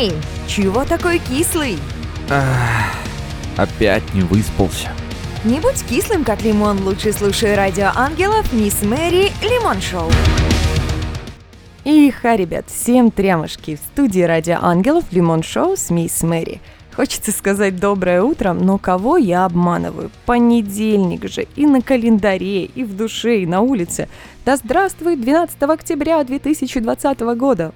Эй, чего такой кислый? Ах, опять не выспался. Не будь кислым, как лимон, лучше слушай радио ангелов Мисс Мэри Лимон Шоу. И ха, ребят, всем трямушки в студии радио ангелов Лимон Шоу с Мисс Мэри. Хочется сказать доброе утро, но кого я обманываю? Понедельник же, и на календаре, и в душе, и на улице. Да здравствует 12 октября 2020 года.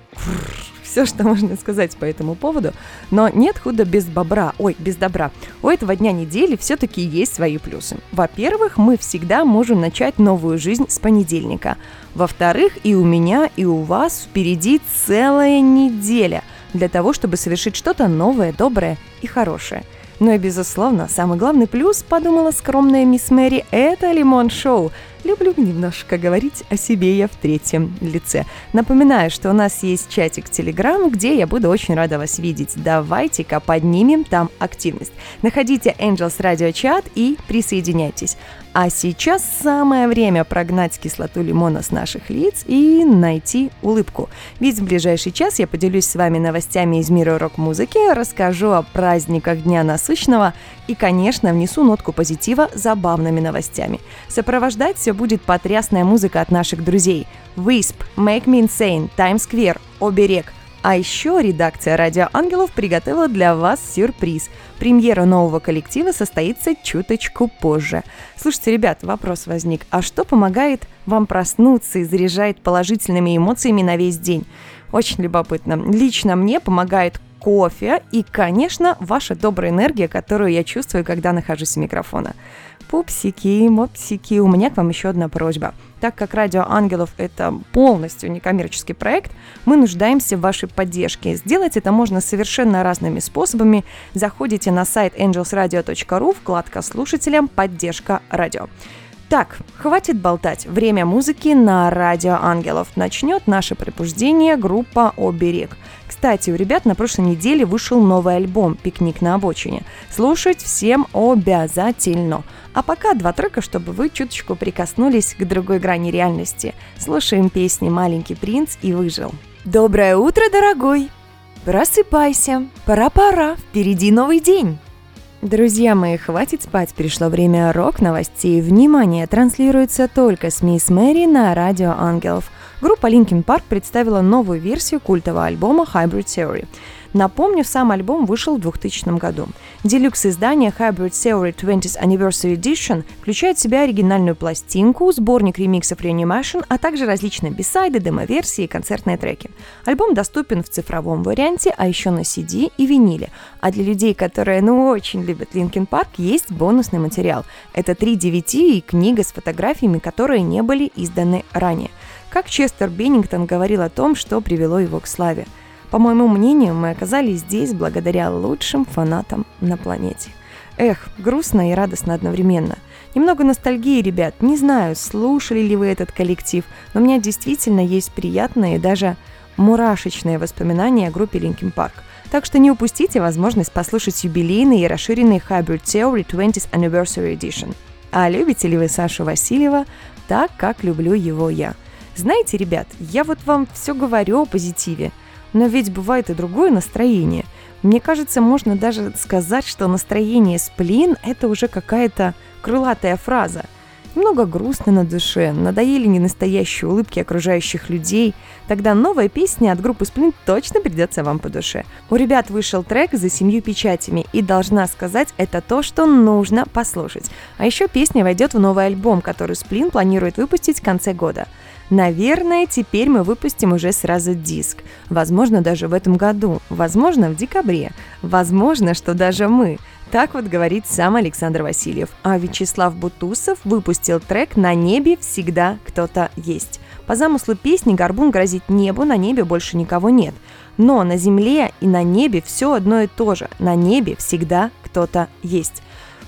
Все, что можно сказать по этому поводу. Но нет худа без бобра. Ой, без добра. У этого дня недели все-таки есть свои плюсы. Во-первых, мы всегда можем начать новую жизнь с понедельника. Во-вторых, и у меня, и у вас впереди целая неделя – для того, чтобы совершить что-то новое, доброе и хорошее. Ну и, безусловно, самый главный плюс, подумала скромная мисс Мэри, это лимон-шоу – Люблю немножко говорить о себе я в третьем лице. Напоминаю, что у нас есть чатик Telegram, где я буду очень рада вас видеть. Давайте-ка поднимем там активность. Находите Angels Radio Chat и присоединяйтесь. А сейчас самое время прогнать кислоту лимона с наших лиц и найти улыбку. Ведь в ближайший час я поделюсь с вами новостями из мира рок-музыки, расскажу о праздниках Дня Насыщенного и, конечно, внесу нотку позитива забавными новостями. Сопровождать все будет потрясная музыка от наших друзей. Wisp, Make Me Insane, Times Square, Оберег – а еще редакция «Радио Ангелов» приготовила для вас сюрприз. Премьера нового коллектива состоится чуточку позже. Слушайте, ребят, вопрос возник. А что помогает вам проснуться и заряжает положительными эмоциями на весь день? Очень любопытно. Лично мне помогает кофе и, конечно, ваша добрая энергия, которую я чувствую, когда нахожусь у микрофона. Пупсики, мопсики, у меня к вам еще одна просьба. Так как Радио Ангелов – это полностью некоммерческий проект, мы нуждаемся в вашей поддержке. Сделать это можно совершенно разными способами. Заходите на сайт angelsradio.ru, вкладка «Слушателям. Поддержка радио». Так, хватит болтать. Время музыки на Радио Ангелов. Начнет наше пробуждение группа «Оберег». Кстати, у ребят на прошлой неделе вышел новый альбом «Пикник на обочине». Слушать всем обязательно. А пока два трека, чтобы вы чуточку прикоснулись к другой грани реальности. Слушаем песни «Маленький принц» и «Выжил». Доброе утро, дорогой! Просыпайся, пора-пора, впереди новый день. Друзья мои, хватит спать, пришло время рок-новостей. Внимание, транслируется только с Мисс Мэри на Радио Ангелов. Группа Linkin Park представила новую версию культового альбома Hybrid Theory. Напомню, сам альбом вышел в 2000 году. Делюкс-издание Hybrid Theory 20th Anniversary Edition включает в себя оригинальную пластинку, сборник ремиксов Reanimation, а также различные бисайды, демо-версии и концертные треки. Альбом доступен в цифровом варианте, а еще на CD и виниле. А для людей, которые ну очень любят Linkin Park, есть бонусный материал. Это три DVD и книга с фотографиями, которые не были изданы ранее. Как Честер Беннингтон говорил о том, что привело его к славе – по моему мнению, мы оказались здесь благодаря лучшим фанатам на планете. Эх, грустно и радостно одновременно. Немного ностальгии, ребят. Не знаю, слушали ли вы этот коллектив, но у меня действительно есть приятные и даже мурашечные воспоминания о группе Linkin Park. Так что не упустите возможность послушать юбилейный и расширенный Hybrid Theory 20th Anniversary Edition. А любите ли вы Сашу Васильева так, как люблю его я? Знаете, ребят, я вот вам все говорю о позитиве – но ведь бывает и другое настроение. Мне кажется, можно даже сказать, что настроение сплин – это уже какая-то крылатая фраза. Немного грустно на душе, надоели ненастоящие улыбки окружающих людей. Тогда новая песня от группы Сплин точно придется вам по душе. У ребят вышел трек «За семью печатями», и должна сказать, это то, что нужно послушать. А еще песня войдет в новый альбом, который Сплин планирует выпустить в конце года. Наверное, теперь мы выпустим уже сразу диск. Возможно, даже в этом году. Возможно, в декабре. Возможно, что даже мы. Так вот говорит сам Александр Васильев. А Вячеслав Бутусов выпустил трек «На небе всегда кто-то есть». По замыслу песни Горбун грозит небу, на небе больше никого нет. Но на земле и на небе все одно и то же. На небе всегда кто-то есть.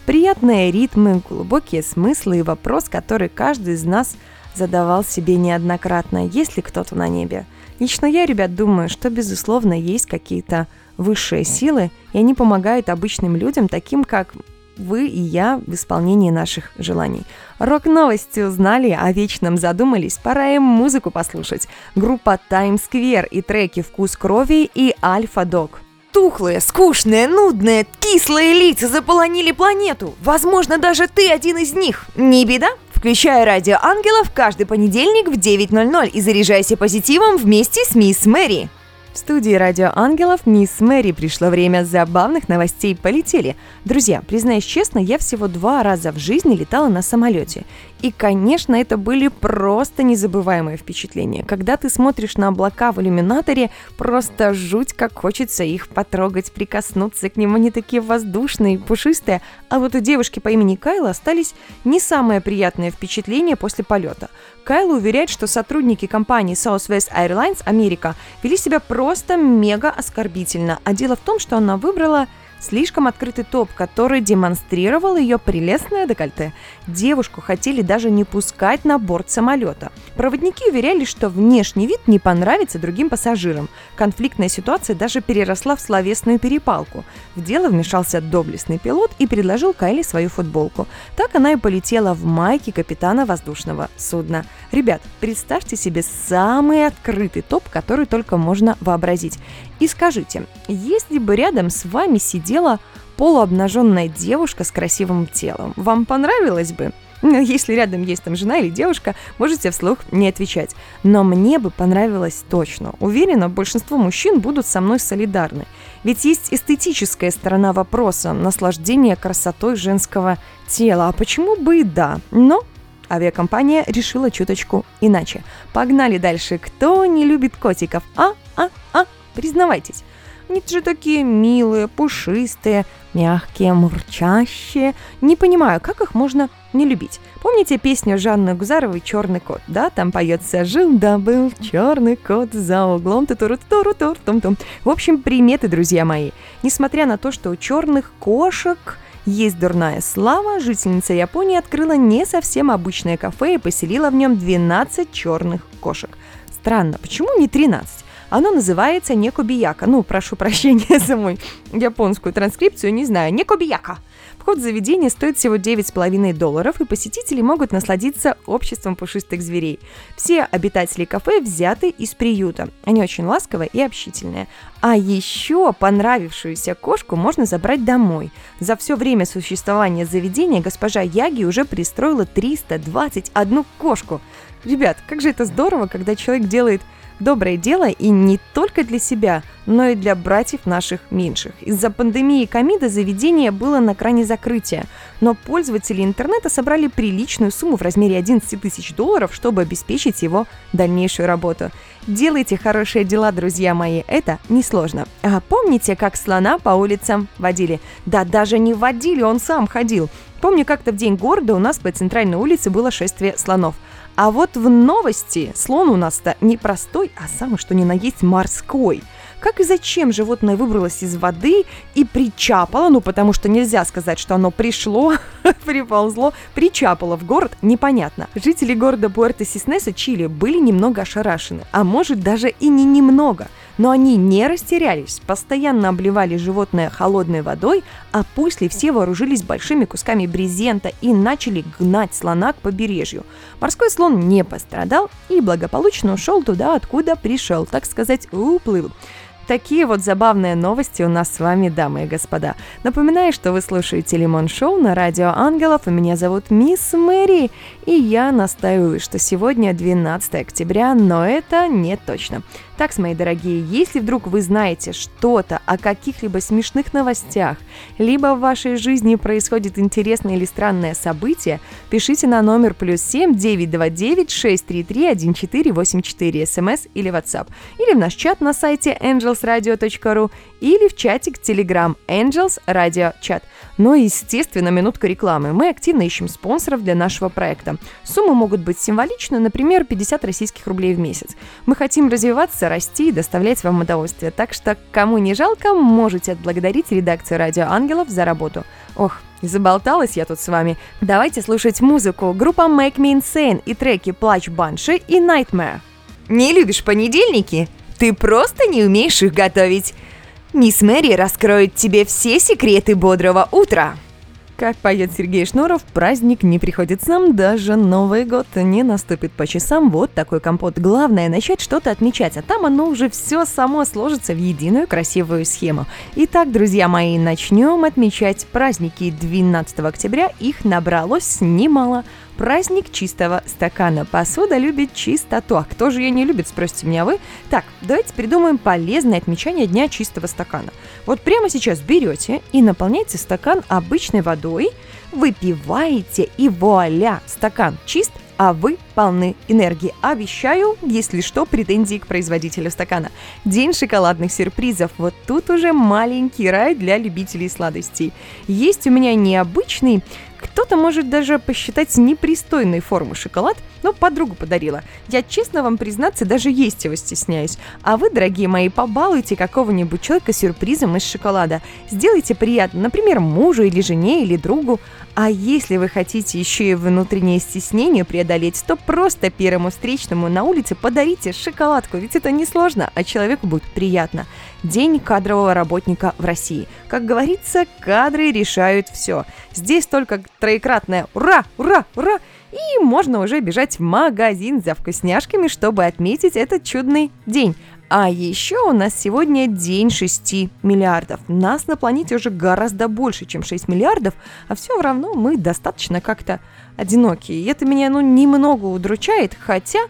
Приятные ритмы, глубокие смыслы и вопрос, который каждый из нас – задавал себе неоднократно, есть ли кто-то на небе. Лично я, ребят, думаю, что, безусловно, есть какие-то высшие силы, и они помогают обычным людям, таким как вы и я в исполнении наших желаний. Рок-новости узнали, о вечном задумались, пора им музыку послушать. Группа Time Square и треки «Вкус крови» и «Альфа Дог». Тухлые, скучные, нудные, кислые лица заполонили планету. Возможно, даже ты один из них. Не беда. Включай радио ангелов каждый понедельник в 9.00 и заряжайся позитивом вместе с мисс Мэри. В студии «Радио Ангелов» мисс Мэри пришло время забавных новостей полетели. Друзья, признаюсь честно, я всего два раза в жизни летала на самолете. И, конечно, это были просто незабываемые впечатления. Когда ты смотришь на облака в иллюминаторе, просто жуть, как хочется их потрогать, прикоснуться к ним. Они такие воздушные, пушистые. А вот у девушки по имени Кайла остались не самые приятные впечатления после полета. Кайла уверяет, что сотрудники компании Southwest Airlines Америка вели себя просто мега оскорбительно. А дело в том, что она выбрала Слишком открытый топ, который демонстрировал ее прелестное декольте. Девушку хотели даже не пускать на борт самолета. Проводники уверяли, что внешний вид не понравится другим пассажирам. Конфликтная ситуация даже переросла в словесную перепалку. В дело вмешался доблестный пилот и предложил Кайли свою футболку. Так она и полетела в майке капитана воздушного судна. Ребят, представьте себе самый открытый топ, который только можно вообразить. И скажите, если бы рядом с вами сидела полуобнаженная девушка с красивым телом, вам понравилось бы? Но если рядом есть там жена или девушка, можете вслух не отвечать. Но мне бы понравилось точно. Уверена, большинство мужчин будут со мной солидарны. Ведь есть эстетическая сторона вопроса наслаждения красотой женского тела. А почему бы и да? Но авиакомпания решила чуточку иначе. Погнали дальше. Кто не любит котиков? А, а, а, Признавайтесь, они же такие милые, пушистые, мягкие, мурчащие. Не понимаю, как их можно не любить. Помните песню Жанны Гузаровой «Черный кот», да? Там поется «Жил да был черный кот за углом ту туру туру тур тум тум В общем, приметы, друзья мои. Несмотря на то, что у черных кошек есть дурная слава, жительница Японии открыла не совсем обычное кафе и поселила в нем 12 черных кошек. Странно, почему не 13? Оно называется Некобияка. Ну, прошу прощения за мой японскую транскрипцию, не знаю. Некобияка. Вход в заведение стоит всего 9,5 долларов, и посетители могут насладиться обществом пушистых зверей. Все обитатели кафе взяты из приюта. Они очень ласковые и общительные. А еще понравившуюся кошку можно забрать домой. За все время существования заведения госпожа Яги уже пристроила 321 кошку. Ребят, как же это здорово, когда человек делает доброе дело и не только для себя, но и для братьев наших меньших. Из-за пандемии ковида заведение было на грани закрытия, но пользователи интернета собрали приличную сумму в размере 11 тысяч долларов, чтобы обеспечить его дальнейшую работу. Делайте хорошие дела, друзья мои, это несложно. А помните, как слона по улицам водили? Да даже не водили, он сам ходил. Помню, как-то в день города у нас по центральной улице было шествие слонов – а вот в новости слон у нас-то не простой, а самый что ни на есть морской. Как и зачем животное выбралось из воды и причапало, ну потому что нельзя сказать, что оно пришло, приползло, причапало в город, непонятно. Жители города Пуэрто-Сиснеса, Чили, были немного ошарашены, а может даже и не немного – но они не растерялись, постоянно обливали животное холодной водой, а после все вооружились большими кусками брезента и начали гнать слона к побережью. Морской слон не пострадал и благополучно ушел туда, откуда пришел, так сказать, уплыл. Такие вот забавные новости у нас с вами, дамы и господа. Напоминаю, что вы слушаете Лимон Шоу на Радио Ангелов, и меня зовут Мисс Мэри, и я настаиваю, что сегодня 12 октября, но это не точно. Так, мои дорогие, если вдруг вы знаете что-то о каких-либо смешных новостях, либо в вашей жизни происходит интересное или странное событие, пишите на номер плюс 7 929 633 1484 смс или WhatsApp, или в наш чат на сайте angelsradio.ru, или в чатик Telegram Angels Radio Chat. Но, естественно, минутка рекламы. Мы активно ищем спонсоров для нашего проекта. Суммы могут быть символичны, например, 50 российских рублей в месяц. Мы хотим развиваться, расти и доставлять вам удовольствие. Так что, кому не жалко, можете отблагодарить редакцию «Радио Ангелов» за работу. Ох, заболталась я тут с вами. Давайте слушать музыку. Группа Make Me Insane и треки «Плач Банши» и «Nightmare». Не любишь понедельники? Ты просто не умеешь их готовить. Мисс Мэри раскроет тебе все секреты бодрого утра. Как поет Сергей Шнуров, праздник не приходит сам, даже Новый год не наступит по часам. Вот такой компот. Главное начать что-то отмечать, а там оно уже все само сложится в единую красивую схему. Итак, друзья мои, начнем отмечать праздники 12 октября. Их набралось немало. Праздник чистого стакана. Посуда любит чистоту. А кто же ее не любит, спросите меня вы? Так, давайте придумаем полезное отмечание Дня чистого стакана. Вот прямо сейчас берете и наполняете стакан обычной водой, выпиваете и вуаля, стакан чист, а вы полны энергии. Обещаю, если что, претензии к производителю стакана. День шоколадных сюрпризов. Вот тут уже маленький рай для любителей сладостей. Есть у меня необычный кто-то может даже посчитать непристойной формы шоколад, но подругу подарила. Я, честно вам признаться, даже есть его стесняюсь. А вы, дорогие мои, побалуйте какого-нибудь человека сюрпризом из шоколада. Сделайте приятно, например, мужу или жене или другу. А если вы хотите еще и внутреннее стеснение преодолеть, то просто первому встречному на улице подарите шоколадку, ведь это несложно, а человеку будет приятно. День кадрового работника в России. Как говорится, кадры решают все. Здесь только троекратное «Ура! Ура! Ура!» и можно уже бежать в магазин за вкусняшками, чтобы отметить этот чудный день. А еще у нас сегодня день 6 миллиардов. Нас на планете уже гораздо больше, чем 6 миллиардов, а все равно мы достаточно как-то одинокие. И это меня, ну, немного удручает, хотя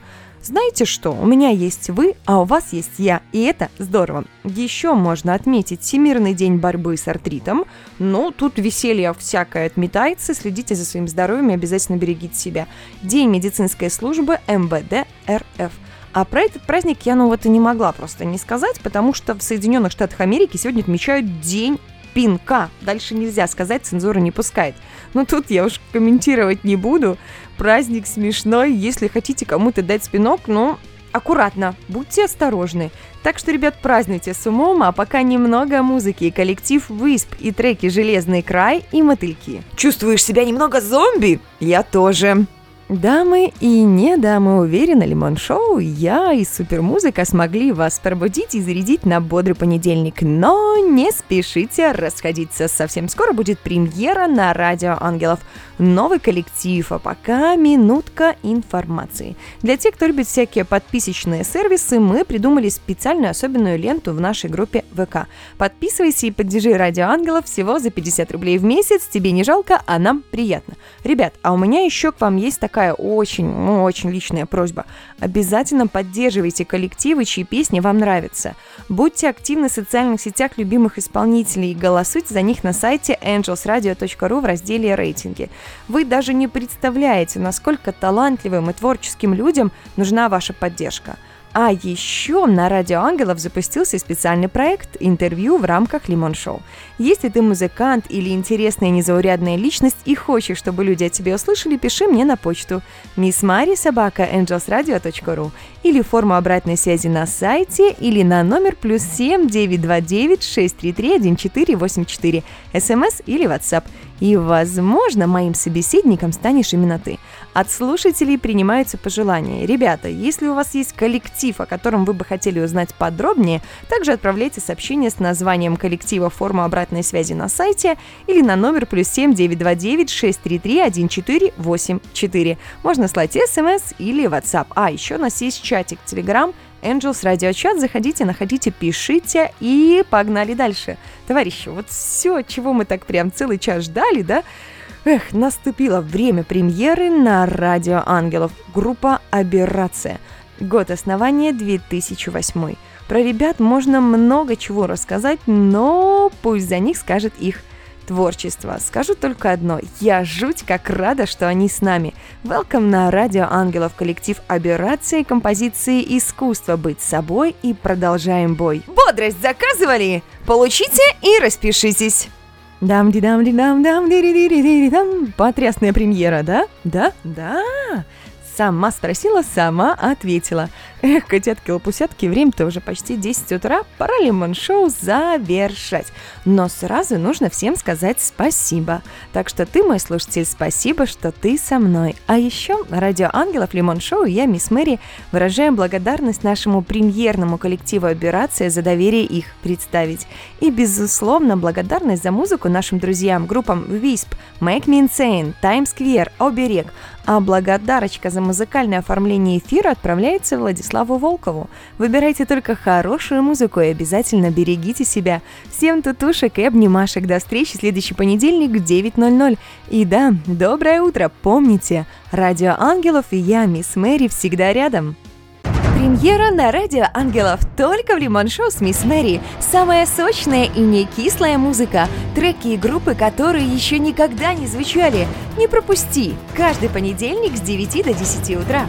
знаете что, у меня есть вы, а у вас есть я, и это здорово. Еще можно отметить Всемирный день борьбы с артритом. Ну, тут веселье всякое отметается, следите за своим здоровьем и обязательно берегите себя. День медицинской службы МВД РФ. А про этот праздник я, ну вот и не могла просто не сказать, потому что в Соединенных Штатах Америки сегодня отмечают День пинка. Дальше нельзя сказать, цензура не пускает. Но тут я уж комментировать не буду. Праздник смешной. Если хотите кому-то дать спинок, ну, аккуратно, будьте осторожны. Так что, ребят, празднуйте с умом, а пока немного музыки, коллектив Висп и треки «Железный край» и «Мотыльки». Чувствуешь себя немного зомби? Я тоже. Дамы и не дамы, уверены, Лимон Шоу, я и супермузыка смогли вас пробудить и зарядить на бодрый понедельник. Но не спешите расходиться, совсем скоро будет премьера на Радио Ангелов. Новый коллектив, а пока минутка информации. Для тех, кто любит всякие подписочные сервисы, мы придумали специальную особенную ленту в нашей группе ВК. Подписывайся и поддержи Радио Ангелов всего за 50 рублей в месяц, тебе не жалко, а нам приятно. Ребят, а у меня еще к вам есть такая такая очень, ну, очень личная просьба. Обязательно поддерживайте коллективы, чьи песни вам нравятся. Будьте активны в социальных сетях любимых исполнителей и голосуйте за них на сайте angelsradio.ru в разделе «Рейтинги». Вы даже не представляете, насколько талантливым и творческим людям нужна ваша поддержка – а еще на Радио Ангелов запустился специальный проект «Интервью в рамках Лимон Шоу». Если ты музыкант или интересная незаурядная личность и хочешь, чтобы люди о тебе услышали, пиши мне на почту missmari.angelsradio.ru или форму обратной связи на сайте или на номер плюс 7 929 633 1484 смс или WhatsApp. И, возможно, моим собеседником станешь именно ты. От слушателей принимаются пожелания. Ребята, если у вас есть коллектив, о котором вы бы хотели узнать подробнее, также отправляйте сообщение с названием коллектива форму обратной связи на сайте или на номер плюс 7 929 633 1484. Можно слать смс или WhatsApp. А, еще у нас есть чатик Telegram Angels Chat. Заходите, находите, пишите и погнали дальше. Товарищи, вот все, чего мы так прям целый час ждали, да, Эх, наступило время премьеры на Радио Ангелов. Группа «Аберрация». Год основания 2008. Про ребят можно много чего рассказать, но пусть за них скажет их творчество. Скажу только одно. Я жуть как рада, что они с нами. Welcome на Радио Ангелов, коллектив Аберрации, композиции «Искусство быть собой» и продолжаем бой. Бодрость заказывали? Получите и распишитесь. дам ди дам ди дам дам ди ди ди ди дам Потрясная премьера, да? Да? Да. Сама спросила, сама ответила. Эх, котятки-лопусятки, время-то уже почти 10 утра, пора лимон-шоу завершать. Но сразу нужно всем сказать спасибо. Так что ты, мой слушатель, спасибо, что ты со мной. А еще Радио Ангелов, Лимон-шоу и я, Мисс Мэри, выражаем благодарность нашему премьерному коллективу «Операция» за доверие их представить. И, безусловно, благодарность за музыку нашим друзьям, группам Wisp, Make Me Insane, Times Square, Оберег, а благодарочка за музыкальное оформление эфира отправляется Владиславу Волкову. Выбирайте только хорошую музыку и обязательно берегите себя. Всем тутушек и обнимашек. До встречи следующий понедельник в 9.00. И да, доброе утро. Помните, Радио Ангелов и я, Мисс Мэри, всегда рядом. Премьера на радио Ангелов только в Лимон Шоу с Мисс Мэри. Самая сочная и не кислая музыка. Треки и группы, которые еще никогда не звучали. Не пропусти. Каждый понедельник с 9 до 10 утра.